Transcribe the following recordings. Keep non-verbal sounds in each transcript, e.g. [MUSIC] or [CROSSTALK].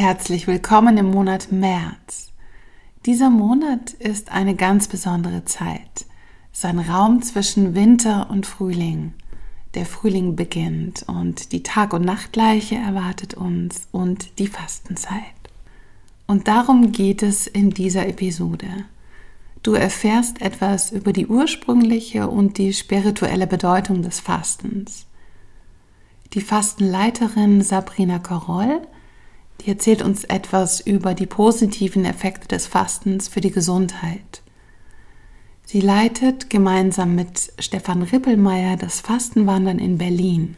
Herzlich willkommen im Monat März. Dieser Monat ist eine ganz besondere Zeit. Es ist ein Raum zwischen Winter und Frühling. Der Frühling beginnt und die Tag- und Nachtgleiche erwartet uns und die Fastenzeit. Und darum geht es in dieser Episode. Du erfährst etwas über die ursprüngliche und die spirituelle Bedeutung des Fastens. Die Fastenleiterin Sabrina Koroll die erzählt uns etwas über die positiven Effekte des Fastens für die Gesundheit. Sie leitet gemeinsam mit Stefan Rippelmeier das Fastenwandern in Berlin.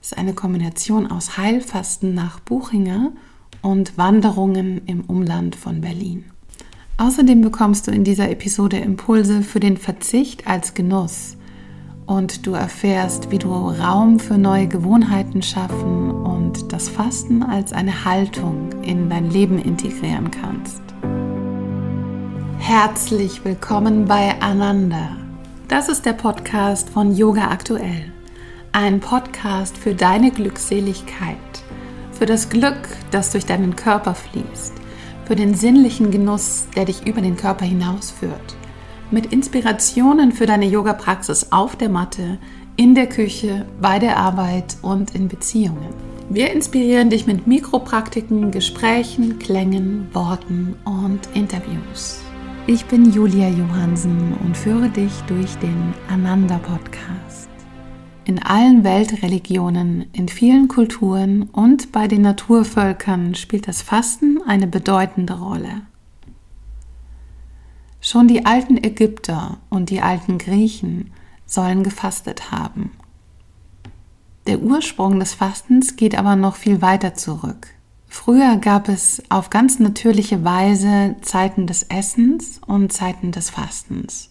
Es ist eine Kombination aus Heilfasten nach Buchinger und Wanderungen im Umland von Berlin. Außerdem bekommst du in dieser Episode Impulse für den Verzicht als Genuss und du erfährst, wie du Raum für neue Gewohnheiten schaffen und das Fasten als eine Haltung in dein Leben integrieren kannst. Herzlich willkommen bei Ananda. Das ist der Podcast von Yoga Aktuell. Ein Podcast für deine Glückseligkeit, für das Glück, das durch deinen Körper fließt, für den sinnlichen Genuss, der dich über den Körper hinausführt mit Inspirationen für deine Yoga-Praxis auf der Matte, in der Küche, bei der Arbeit und in Beziehungen. Wir inspirieren dich mit Mikropraktiken, Gesprächen, Klängen, Worten und Interviews. Ich bin Julia Johansen und führe dich durch den Ananda Podcast. In allen Weltreligionen, in vielen Kulturen und bei den Naturvölkern spielt das Fasten eine bedeutende Rolle. Schon die alten Ägypter und die alten Griechen sollen gefastet haben. Der Ursprung des Fastens geht aber noch viel weiter zurück. Früher gab es auf ganz natürliche Weise Zeiten des Essens und Zeiten des Fastens.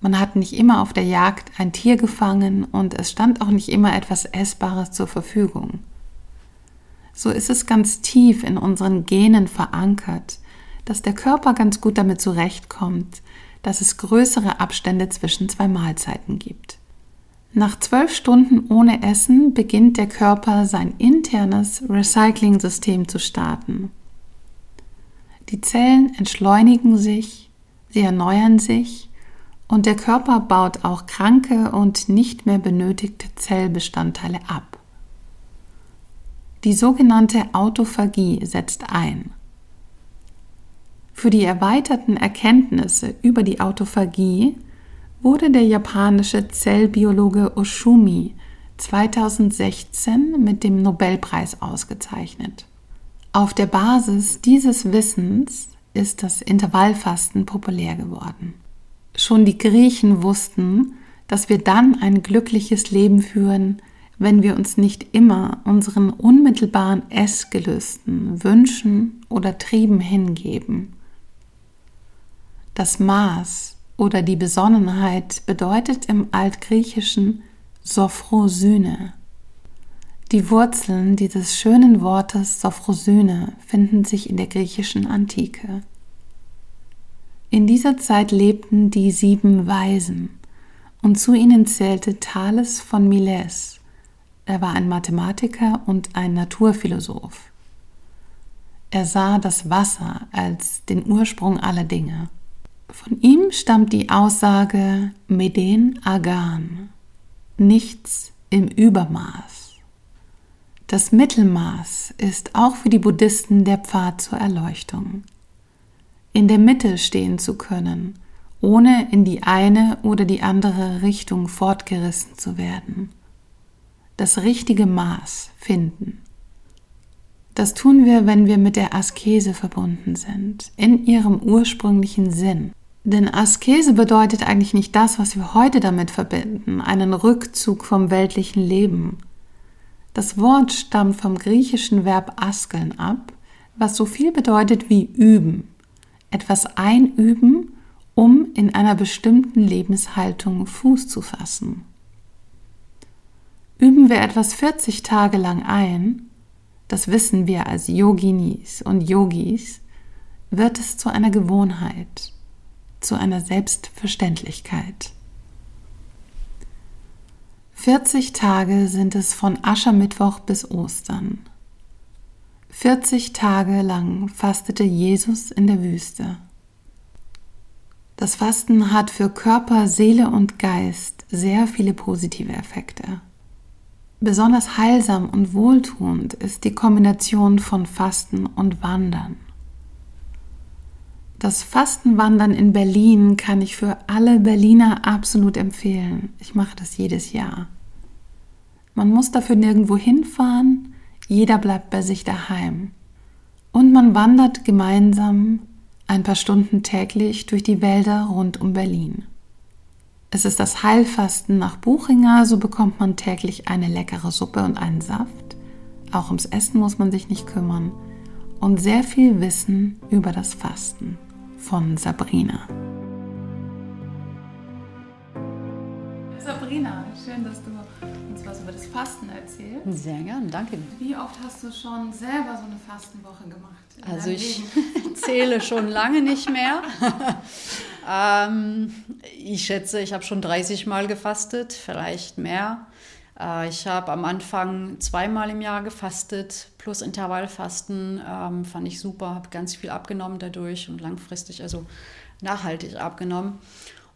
Man hat nicht immer auf der Jagd ein Tier gefangen und es stand auch nicht immer etwas Essbares zur Verfügung. So ist es ganz tief in unseren Genen verankert, dass der Körper ganz gut damit zurechtkommt, dass es größere Abstände zwischen zwei Mahlzeiten gibt. Nach zwölf Stunden ohne Essen beginnt der Körper sein internes Recycling-System zu starten. Die Zellen entschleunigen sich, sie erneuern sich und der Körper baut auch kranke und nicht mehr benötigte Zellbestandteile ab. Die sogenannte Autophagie setzt ein. Für die erweiterten Erkenntnisse über die Autophagie wurde der japanische Zellbiologe Oshumi 2016 mit dem Nobelpreis ausgezeichnet. Auf der Basis dieses Wissens ist das Intervallfasten populär geworden. Schon die Griechen wussten, dass wir dann ein glückliches Leben führen, wenn wir uns nicht immer unseren unmittelbaren Essgelüsten, Wünschen oder Trieben hingeben. Das Maß oder die Besonnenheit bedeutet im Altgriechischen Sophrosyne. Die Wurzeln dieses schönen Wortes Sophrosyne finden sich in der griechischen Antike. In dieser Zeit lebten die sieben Weisen und zu ihnen zählte Thales von Miles. Er war ein Mathematiker und ein Naturphilosoph. Er sah das Wasser als den Ursprung aller Dinge. Von ihm stammt die Aussage Meden Agan, nichts im Übermaß. Das Mittelmaß ist auch für die Buddhisten der Pfad zur Erleuchtung. In der Mitte stehen zu können, ohne in die eine oder die andere Richtung fortgerissen zu werden. Das richtige Maß finden. Das tun wir, wenn wir mit der Askese verbunden sind, in ihrem ursprünglichen Sinn. Denn Askese bedeutet eigentlich nicht das, was wir heute damit verbinden, einen Rückzug vom weltlichen Leben. Das Wort stammt vom griechischen Verb askeln ab, was so viel bedeutet wie üben, etwas einüben, um in einer bestimmten Lebenshaltung Fuß zu fassen. Üben wir etwas 40 Tage lang ein, das wissen wir als Yoginis und Yogis, wird es zu einer Gewohnheit zu einer Selbstverständlichkeit. 40 Tage sind es von Aschermittwoch bis Ostern. 40 Tage lang fastete Jesus in der Wüste. Das Fasten hat für Körper, Seele und Geist sehr viele positive Effekte. Besonders heilsam und wohltuend ist die Kombination von Fasten und Wandern. Das Fastenwandern in Berlin kann ich für alle Berliner absolut empfehlen. Ich mache das jedes Jahr. Man muss dafür nirgendwo hinfahren, jeder bleibt bei sich daheim. Und man wandert gemeinsam ein paar Stunden täglich durch die Wälder rund um Berlin. Es ist das Heilfasten nach Buchinger, so bekommt man täglich eine leckere Suppe und einen Saft. Auch ums Essen muss man sich nicht kümmern. Und sehr viel Wissen über das Fasten von Sabrina. Sabrina, schön, dass du uns was über das Fasten erzählst. Sehr gern, danke. Wie oft hast du schon selber so eine Fastenwoche gemacht? Also ich [LAUGHS] zähle schon lange nicht mehr. [LAUGHS] ähm, ich schätze, ich habe schon 30 Mal gefastet, vielleicht mehr. Äh, ich habe am Anfang zweimal im Jahr gefastet, plus Intervallfasten. Ähm, fand ich super, habe ganz viel abgenommen dadurch und langfristig, also nachhaltig abgenommen.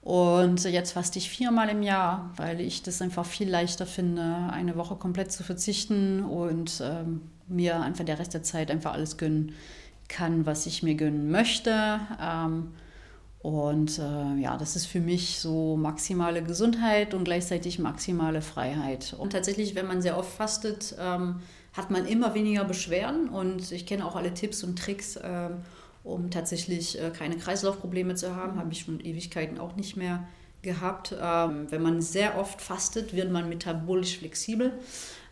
Und jetzt faste ich viermal im Jahr, weil ich das einfach viel leichter finde, eine Woche komplett zu verzichten und ähm, mir einfach der Rest der Zeit einfach alles gönnen kann, was ich mir gönnen möchte. Ähm, und äh, ja, das ist für mich so maximale Gesundheit und gleichzeitig maximale Freiheit. Und tatsächlich, wenn man sehr oft fastet, ähm, hat man immer weniger Beschwerden. Und ich kenne auch alle Tipps und Tricks, ähm, um tatsächlich äh, keine Kreislaufprobleme zu haben. Habe ich schon Ewigkeiten auch nicht mehr gehabt. Ähm, wenn man sehr oft fastet, wird man metabolisch flexibel.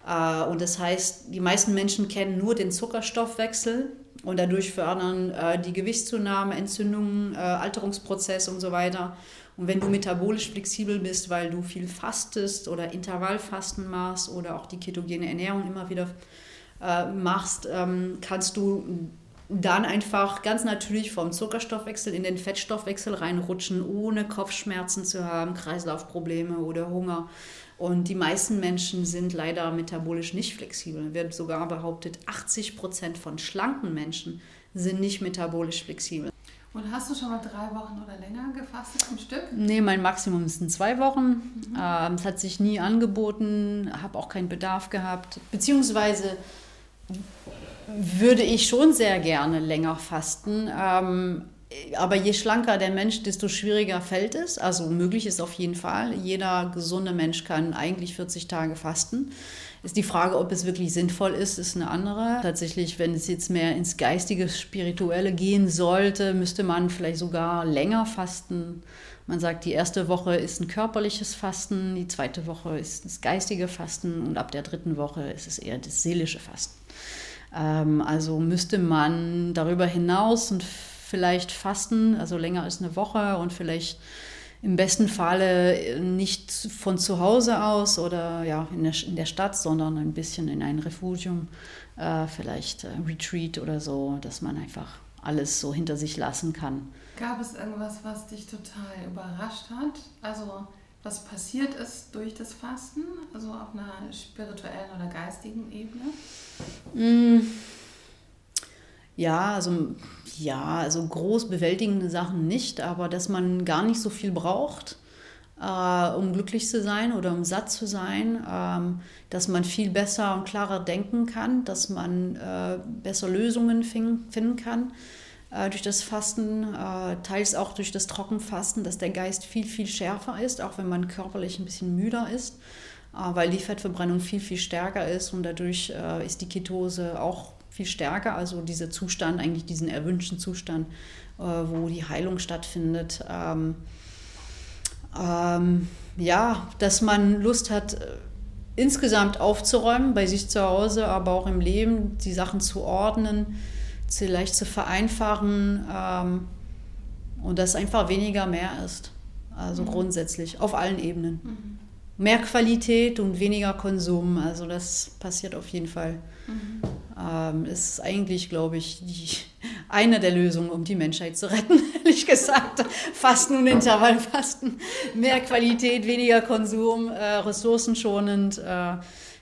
Äh, und das heißt, die meisten Menschen kennen nur den Zuckerstoffwechsel und dadurch fördern äh, die Gewichtszunahme, Entzündungen, äh, Alterungsprozess und so weiter. Und wenn du metabolisch flexibel bist, weil du viel fastest oder Intervallfasten machst oder auch die ketogene Ernährung immer wieder äh, machst, ähm, kannst du dann einfach ganz natürlich vom Zuckerstoffwechsel in den Fettstoffwechsel reinrutschen, ohne Kopfschmerzen zu haben, Kreislaufprobleme oder Hunger. Und die meisten Menschen sind leider metabolisch nicht flexibel. Wird sogar behauptet, 80 Prozent von schlanken Menschen sind nicht metabolisch flexibel. Und hast du schon mal drei Wochen oder länger gefastet am Stück? Nee, mein Maximum sind zwei Wochen. Mhm. Ähm, es hat sich nie angeboten, habe auch keinen Bedarf gehabt. Beziehungsweise würde ich schon sehr gerne länger fasten. Ähm, aber je schlanker der Mensch, desto schwieriger fällt es. Also möglich ist auf jeden Fall. Jeder gesunde Mensch kann eigentlich 40 Tage fasten. Ist die Frage, ob es wirklich sinnvoll ist, ist eine andere. Tatsächlich, wenn es jetzt mehr ins geistige, spirituelle gehen sollte, müsste man vielleicht sogar länger fasten. Man sagt, die erste Woche ist ein körperliches Fasten, die zweite Woche ist das geistige Fasten und ab der dritten Woche ist es eher das seelische Fasten. Ähm, also müsste man darüber hinaus und vielleicht fasten, also länger als eine Woche und vielleicht im besten Falle nicht von zu Hause aus oder ja, in, der, in der Stadt, sondern ein bisschen in ein Refugium, äh, vielleicht äh, Retreat oder so, dass man einfach alles so hinter sich lassen kann. Gab es irgendwas, was dich total überrascht hat? Also was passiert ist durch das Fasten, also auf einer spirituellen oder geistigen Ebene? Mm. Ja, also ja, also groß bewältigende Sachen nicht, aber dass man gar nicht so viel braucht, äh, um glücklich zu sein oder um satt zu sein, ähm, dass man viel besser und klarer denken kann, dass man äh, besser Lösungen finden kann äh, durch das Fasten, äh, teils auch durch das Trockenfasten, dass der Geist viel, viel schärfer ist, auch wenn man körperlich ein bisschen müder ist, äh, weil die Fettverbrennung viel, viel stärker ist und dadurch äh, ist die Ketose auch viel stärker, also dieser Zustand, eigentlich diesen erwünschten Zustand, äh, wo die Heilung stattfindet. Ähm, ähm, ja, dass man Lust hat, äh, insgesamt aufzuräumen, bei sich zu Hause, aber auch im Leben, die Sachen zu ordnen, vielleicht zu vereinfachen ähm, und dass einfach weniger mehr ist. Also mhm. grundsätzlich, auf allen Ebenen. Mhm. Mehr Qualität und weniger Konsum, also das passiert auf jeden Fall. Mhm. Ähm, ist eigentlich, glaube ich, die, [LAUGHS] eine der Lösungen, um die Menschheit zu retten, [LAUGHS] ehrlich gesagt. Fasten und Intervallfasten. Mehr Qualität, weniger Konsum, äh, ressourcenschonend. Äh,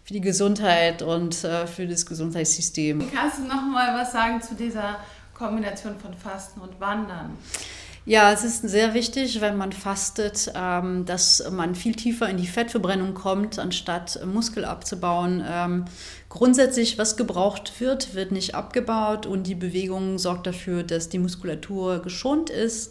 für die Gesundheit und äh, für das Gesundheitssystem. Kannst du noch mal was sagen zu dieser Kombination von Fasten und Wandern? Ja, es ist sehr wichtig, wenn man fastet, ähm, dass man viel tiefer in die Fettverbrennung kommt, anstatt Muskel abzubauen. Ähm, grundsätzlich, was gebraucht wird, wird nicht abgebaut und die Bewegung sorgt dafür, dass die Muskulatur geschont ist.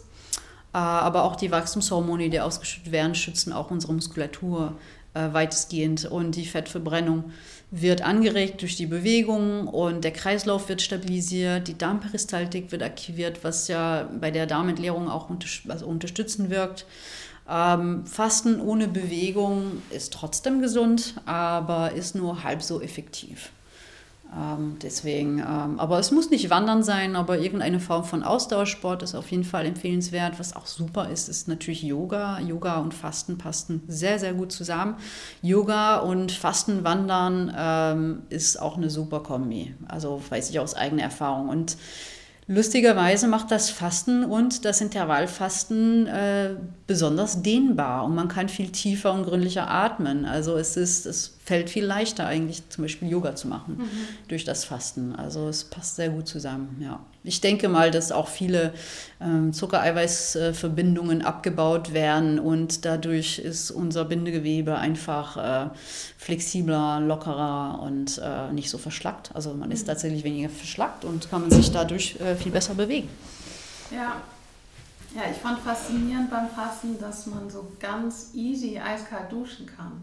Äh, aber auch die Wachstumshormone, die ausgeschüttet werden, schützen auch unsere Muskulatur weitestgehend und die Fettverbrennung wird angeregt durch die Bewegung und der Kreislauf wird stabilisiert, die Darmperistaltik wird aktiviert, was ja bei der Darmentleerung auch unter, also unterstützend wirkt. Ähm, Fasten ohne Bewegung ist trotzdem gesund, aber ist nur halb so effektiv. Ähm, deswegen, ähm, aber es muss nicht Wandern sein, aber irgendeine Form von Ausdauersport ist auf jeden Fall empfehlenswert. Was auch super ist, ist natürlich Yoga. Yoga und Fasten passen sehr, sehr gut zusammen. Yoga und Fastenwandern ähm, ist auch eine super Kombi. Also weiß ich aus eigener Erfahrung. Und Lustigerweise macht das Fasten und das Intervallfasten äh, besonders dehnbar und man kann viel tiefer und gründlicher atmen. Also es ist, es fällt viel leichter eigentlich zum Beispiel Yoga zu machen mhm. durch das Fasten. Also es passt sehr gut zusammen, ja. Ich denke mal, dass auch viele ähm, Zuckereiweißverbindungen abgebaut werden und dadurch ist unser Bindegewebe einfach äh, flexibler, lockerer und äh, nicht so verschlackt. Also man ist mhm. tatsächlich weniger verschlackt und kann man sich dadurch äh, viel besser bewegen. Ja. Ja, ich fand faszinierend beim Fasten, dass man so ganz easy eiskalt duschen kann.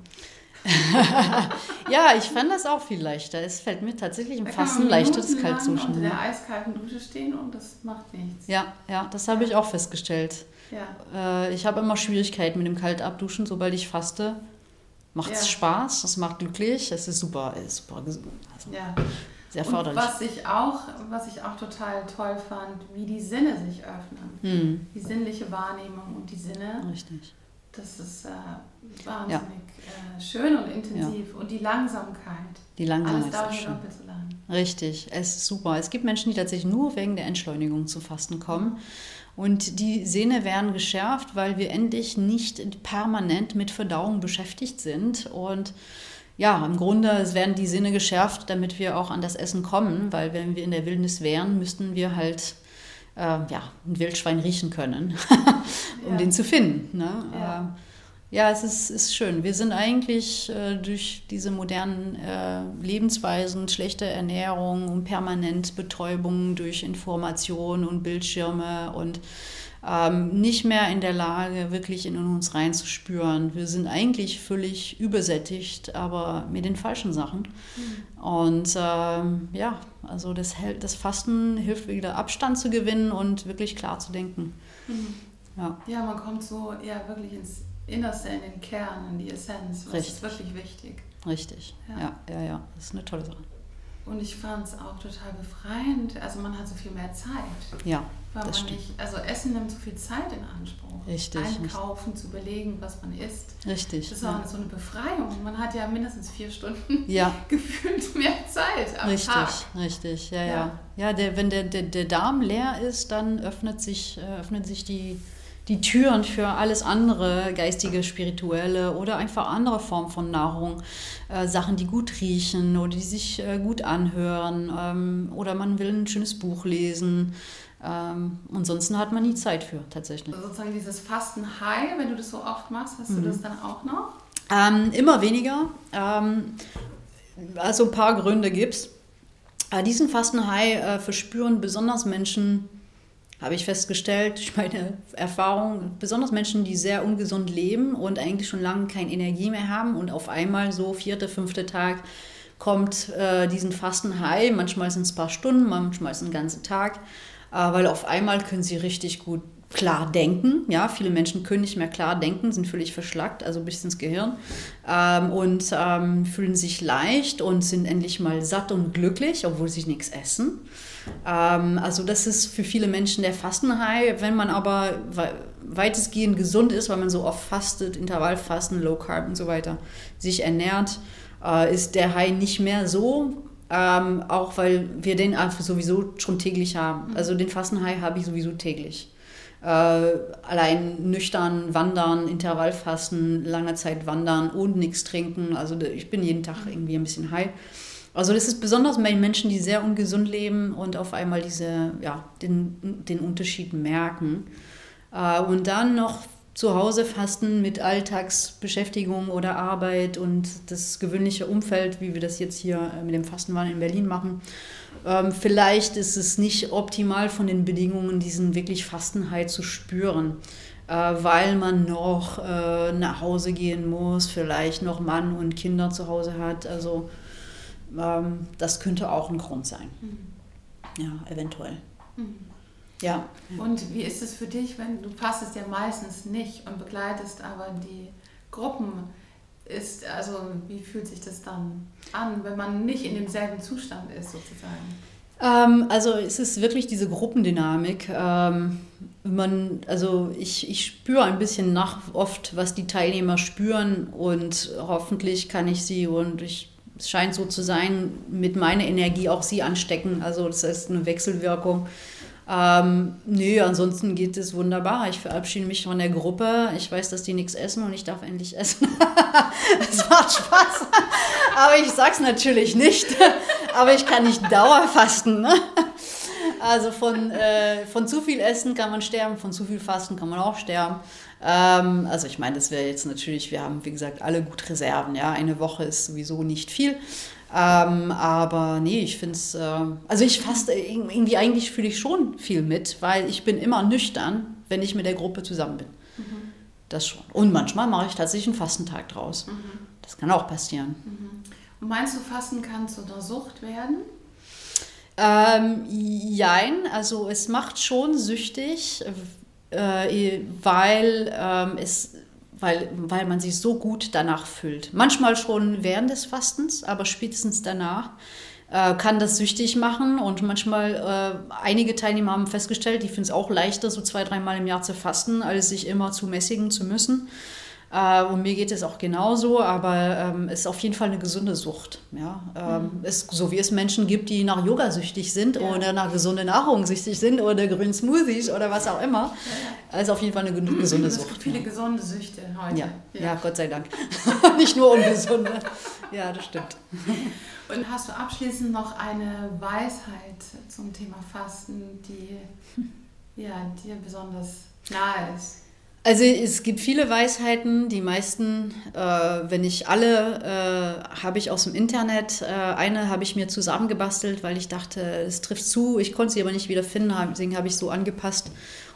[LAUGHS] ja, ich fand das auch viel leichter. Es fällt mir tatsächlich im Fasten leichter, das kalt zu unter der eiskalten Dusche stehen und das macht nichts. Ja, ja, das habe ich auch festgestellt. Ja. Äh, ich habe immer Schwierigkeiten mit dem Kaltabduschen, sobald ich faste. Macht es ja. Spaß, es macht glücklich, es ist super, es ist super gesund. Also ja. Sehr förderlich. Und was ich, auch, was ich auch total toll fand, wie die Sinne sich öffnen. Hm. Die sinnliche Wahrnehmung und die Sinne. Richtig. Das ist äh, wahnsinnig ja. äh, schön und intensiv. Ja. Und die Langsamkeit. Die Langsamkeit. Alles dauert doppelt so lang. Richtig, es ist super. Es gibt Menschen, die tatsächlich nur wegen der Entschleunigung zu Fasten kommen. Und die Sehne werden geschärft, weil wir endlich nicht permanent mit Verdauung beschäftigt sind. Und ja, im Grunde werden die Sinne geschärft, damit wir auch an das Essen kommen, weil wenn wir in der Wildnis wären, müssten wir halt äh, ja, ein Wildschwein riechen können, [LAUGHS] um ja. den zu finden. Ne? Ja. Äh, ja, es ist, ist schön. Wir sind eigentlich äh, durch diese modernen äh, Lebensweisen, schlechte Ernährung und permanent Betäubung durch Information und Bildschirme und ähm, nicht mehr in der Lage, wirklich in uns reinzuspüren. Wir sind eigentlich völlig übersättigt, aber mit den falschen Sachen. Mhm. Und ähm, ja, also das, das Fasten hilft wieder Abstand zu gewinnen und wirklich klar zu denken. Mhm. Ja. ja, man kommt so ja wirklich ins Innerste, in den Kern, in die Essenz. Das Richtig. ist wirklich wichtig. Richtig, ja. ja, ja, ja. Das ist eine tolle Sache. Und ich fand es auch total befreiend. Also man hat so viel mehr Zeit. Ja. Weil man stimmt. nicht, also Essen nimmt so viel Zeit in Anspruch. Richtig. Einkaufen, richtig. zu überlegen, was man isst. Richtig. Das ist auch ja. so eine Befreiung. Man hat ja mindestens vier Stunden [LAUGHS] ja. gefühlt mehr Zeit am richtig, Tag. Richtig, ja, ja. Ja, ja der, wenn der, der, der Darm leer ist, dann öffnet sich, äh, öffnet sich die, die Türen für alles andere, geistige, spirituelle oder einfach andere Formen von Nahrung. Äh, Sachen, die gut riechen oder die sich äh, gut anhören. Ähm, oder man will ein schönes Buch lesen. Ähm, ansonsten hat man nie Zeit für, tatsächlich. Also sozusagen dieses Fasten-High, wenn du das so oft machst, hast mhm. du das dann auch noch? Ähm, immer weniger. Ähm, also ein paar Gründe gibt es. Äh, diesen Fasten-High äh, verspüren besonders Menschen, habe ich festgestellt, durch meine Erfahrung, besonders Menschen, die sehr ungesund leben und eigentlich schon lange keine Energie mehr haben und auf einmal so vierter, fünfter Tag kommt äh, diesen Fasten-High. Manchmal sind es ein paar Stunden, manchmal ist es ein ganzer Tag. Äh, weil auf einmal können sie richtig gut klar denken. Ja, viele Menschen können nicht mehr klar denken, sind völlig verschlackt, also bis ins Gehirn ähm, und ähm, fühlen sich leicht und sind endlich mal satt und glücklich, obwohl sie nichts essen. Ähm, also das ist für viele Menschen der Fastenhigh. Wenn man aber weitestgehend gesund ist, weil man so oft fastet, Intervallfasten, Low Carb und so weiter, sich ernährt, äh, ist der High nicht mehr so ähm, auch weil wir den einfach sowieso schon täglich haben. Mhm. Also den Fastenhai habe ich sowieso täglich. Äh, allein nüchtern wandern, Intervallfasten, lange Zeit wandern und nichts trinken. Also ich bin jeden Tag irgendwie ein bisschen high. Also das ist besonders bei Menschen, die sehr ungesund leben und auf einmal diese, ja, den, den Unterschied merken. Äh, und dann noch zu Hause fasten mit Alltagsbeschäftigung oder Arbeit und das gewöhnliche Umfeld, wie wir das jetzt hier äh, mit dem Fastenwahn in Berlin machen. Ähm, vielleicht ist es nicht optimal von den Bedingungen, diesen wirklich Fastenheit zu spüren, äh, weil man noch äh, nach Hause gehen muss, vielleicht noch Mann und Kinder zu Hause hat. Also ähm, das könnte auch ein Grund sein. Mhm. Ja, eventuell. Mhm. Ja. Und wie ist es für dich, wenn du fastest ja meistens nicht und begleitest aber die Gruppen? Ist, also wie fühlt sich das dann an, wenn man nicht in demselben Zustand ist sozusagen? Ähm, also es ist wirklich diese Gruppendynamik. Ähm, man, also ich, ich spüre ein bisschen nach oft, was die Teilnehmer spüren und hoffentlich kann ich sie und ich es scheint so zu sein, mit meiner Energie auch sie anstecken. Also das ist eine Wechselwirkung. Ähm, nö, ansonsten geht es wunderbar. Ich verabschiede mich von der Gruppe. Ich weiß, dass die nichts essen und ich darf endlich essen. [LAUGHS] Es macht Spaß. Aber ich sag's natürlich nicht. Aber ich kann nicht dauerfasten. Ne? Also von, äh, von zu viel Essen kann man sterben, von zu viel Fasten kann man auch sterben. Ähm, also ich meine, das wäre jetzt natürlich, wir haben wie gesagt alle gut Reserven. Ja, eine Woche ist sowieso nicht viel. Ähm, aber nee, ich finde es, äh, also ich faste irgendwie, eigentlich fühle ich schon viel mit, weil ich bin immer nüchtern, wenn ich mit der Gruppe zusammen bin. Mhm. Das schon. Und manchmal mache ich tatsächlich einen Fastentag draus. Mhm. Das kann auch passieren. Mhm. Und meinst du, Fasten kann zu einer Sucht werden? Ähm, jein, also es macht schon süchtig, äh, weil ähm, es weil, weil man sich so gut danach fühlt. Manchmal schon während des Fastens, aber spätestens danach äh, kann das süchtig machen. Und manchmal, äh, einige Teilnehmer haben festgestellt, die finden es auch leichter, so zwei, dreimal im Jahr zu fasten, als sich immer zu mäßigen zu müssen. Äh, und mir geht es auch genauso, aber ähm, es ist auf jeden Fall eine gesunde Sucht. Ja? Ähm, mhm. es, so wie es Menschen gibt, die nach Yoga süchtig sind ja. oder nach gesunder Nahrung süchtig sind oder grünen Smoothies oder was auch immer. Ja. Also auf jeden Fall eine gesunde es Sucht. Es gibt viele gesunde Süchte heute. Ja, ja. ja Gott sei Dank. [LAUGHS] Nicht nur ungesunde. ja, das stimmt. Und hast du abschließend noch eine Weisheit zum Thema Fasten, die ja, dir besonders nahe ist? Also es gibt viele Weisheiten, die meisten, äh, wenn nicht alle, äh, habe ich aus dem Internet. Äh, eine habe ich mir zusammengebastelt, weil ich dachte, es trifft zu. Ich konnte sie aber nicht wieder finden, deswegen habe ich so angepasst.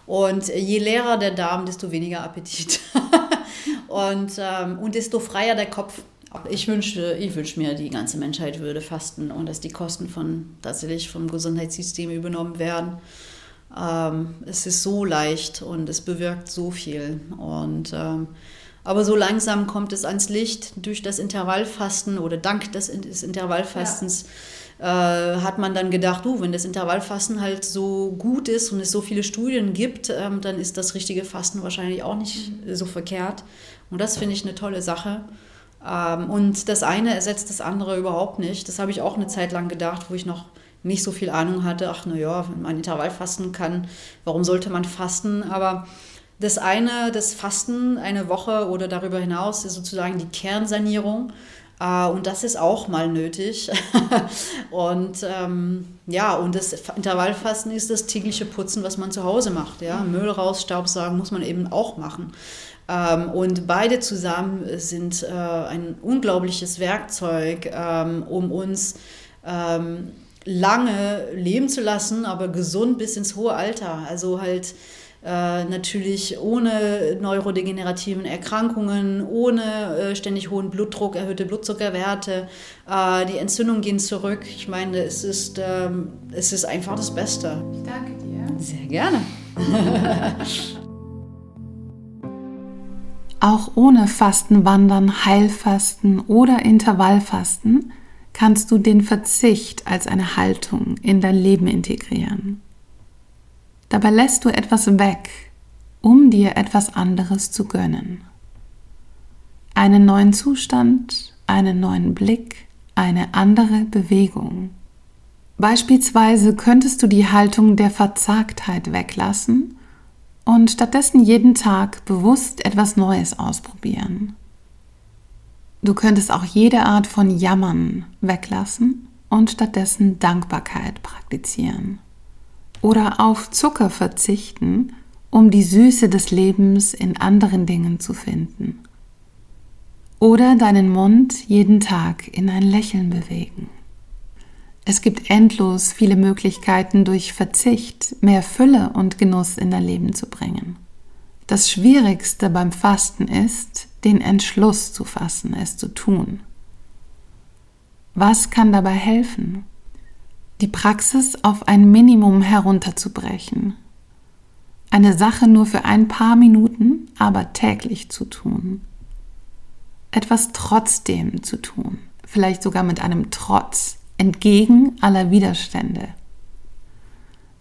Und je leerer der Darm, desto weniger Appetit. [LAUGHS] und, ähm, und desto freier der Kopf. Ich wünsche, ich wünsche mir, die ganze Menschheit würde fasten und dass die Kosten von tatsächlich vom Gesundheitssystem übernommen werden. Ähm, es ist so leicht und es bewirkt so viel. Und, ähm, aber so langsam kommt es ans Licht durch das Intervallfasten oder dank des, des Intervallfastens. Ja. Äh, hat man dann gedacht, du, wenn das Intervallfasten halt so gut ist und es so viele Studien gibt, ähm, dann ist das richtige Fasten wahrscheinlich auch nicht mhm. so verkehrt. Und das finde ich eine tolle Sache. Ähm, und das eine ersetzt das andere überhaupt nicht. Das habe ich auch eine Zeit lang gedacht, wo ich noch nicht so viel Ahnung hatte, ach naja, wenn man Intervall fasten kann, warum sollte man fasten? Aber das eine, das Fasten eine Woche oder darüber hinaus ist sozusagen die Kernsanierung. Uh, und das ist auch mal nötig. [LAUGHS] und ähm, ja, und das Intervallfasten ist das tägliche Putzen, was man zu Hause macht. Ja? Mhm. Müll raus, Staubsaugen muss man eben auch machen. Ähm, und beide zusammen sind äh, ein unglaubliches Werkzeug, ähm, um uns ähm, lange leben zu lassen, aber gesund bis ins hohe Alter. Also halt äh, natürlich ohne neurodegenerativen Erkrankungen, ohne äh, ständig hohen Blutdruck, erhöhte Blutzuckerwerte. Äh, die Entzündungen gehen zurück. Ich meine, es ist, ähm, es ist einfach das Beste. Ich danke dir. Sehr gerne. [LAUGHS] Auch ohne Fastenwandern, Heilfasten oder Intervallfasten kannst du den Verzicht als eine Haltung in dein Leben integrieren. Dabei lässt du etwas weg, um dir etwas anderes zu gönnen. Einen neuen Zustand, einen neuen Blick, eine andere Bewegung. Beispielsweise könntest du die Haltung der Verzagtheit weglassen und stattdessen jeden Tag bewusst etwas Neues ausprobieren. Du könntest auch jede Art von Jammern weglassen und stattdessen Dankbarkeit praktizieren. Oder auf Zucker verzichten, um die Süße des Lebens in anderen Dingen zu finden. Oder deinen Mund jeden Tag in ein Lächeln bewegen. Es gibt endlos viele Möglichkeiten, durch Verzicht mehr Fülle und Genuss in dein Leben zu bringen. Das Schwierigste beim Fasten ist, den Entschluss zu fassen, es zu tun. Was kann dabei helfen? Die Praxis auf ein Minimum herunterzubrechen. Eine Sache nur für ein paar Minuten, aber täglich zu tun. Etwas trotzdem zu tun, vielleicht sogar mit einem Trotz, entgegen aller Widerstände.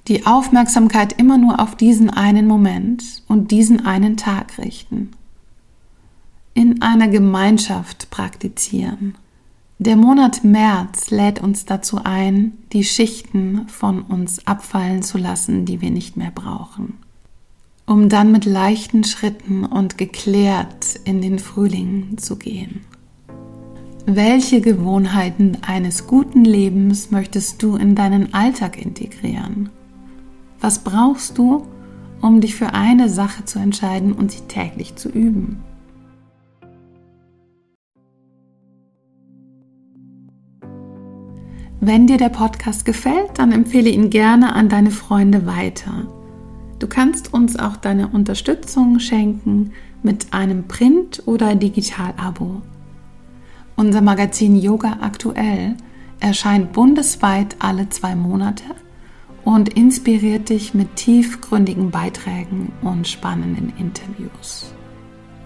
Die Aufmerksamkeit immer nur auf diesen einen Moment und diesen einen Tag richten. In einer Gemeinschaft praktizieren. Der Monat März lädt uns dazu ein, die Schichten von uns abfallen zu lassen, die wir nicht mehr brauchen, um dann mit leichten Schritten und geklärt in den Frühling zu gehen. Welche Gewohnheiten eines guten Lebens möchtest du in deinen Alltag integrieren? Was brauchst du, um dich für eine Sache zu entscheiden und sie täglich zu üben? Wenn dir der Podcast gefällt, dann empfehle ihn gerne an deine Freunde weiter. Du kannst uns auch deine Unterstützung schenken mit einem Print- oder Digital-Abo. Unser Magazin Yoga Aktuell erscheint bundesweit alle zwei Monate und inspiriert dich mit tiefgründigen Beiträgen und spannenden Interviews.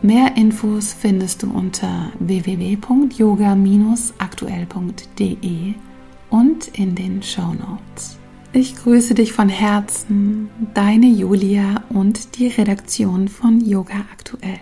Mehr Infos findest du unter www.yoga-aktuell.de und in den Show Notes. Ich grüße dich von Herzen, deine Julia und die Redaktion von Yoga Aktuell.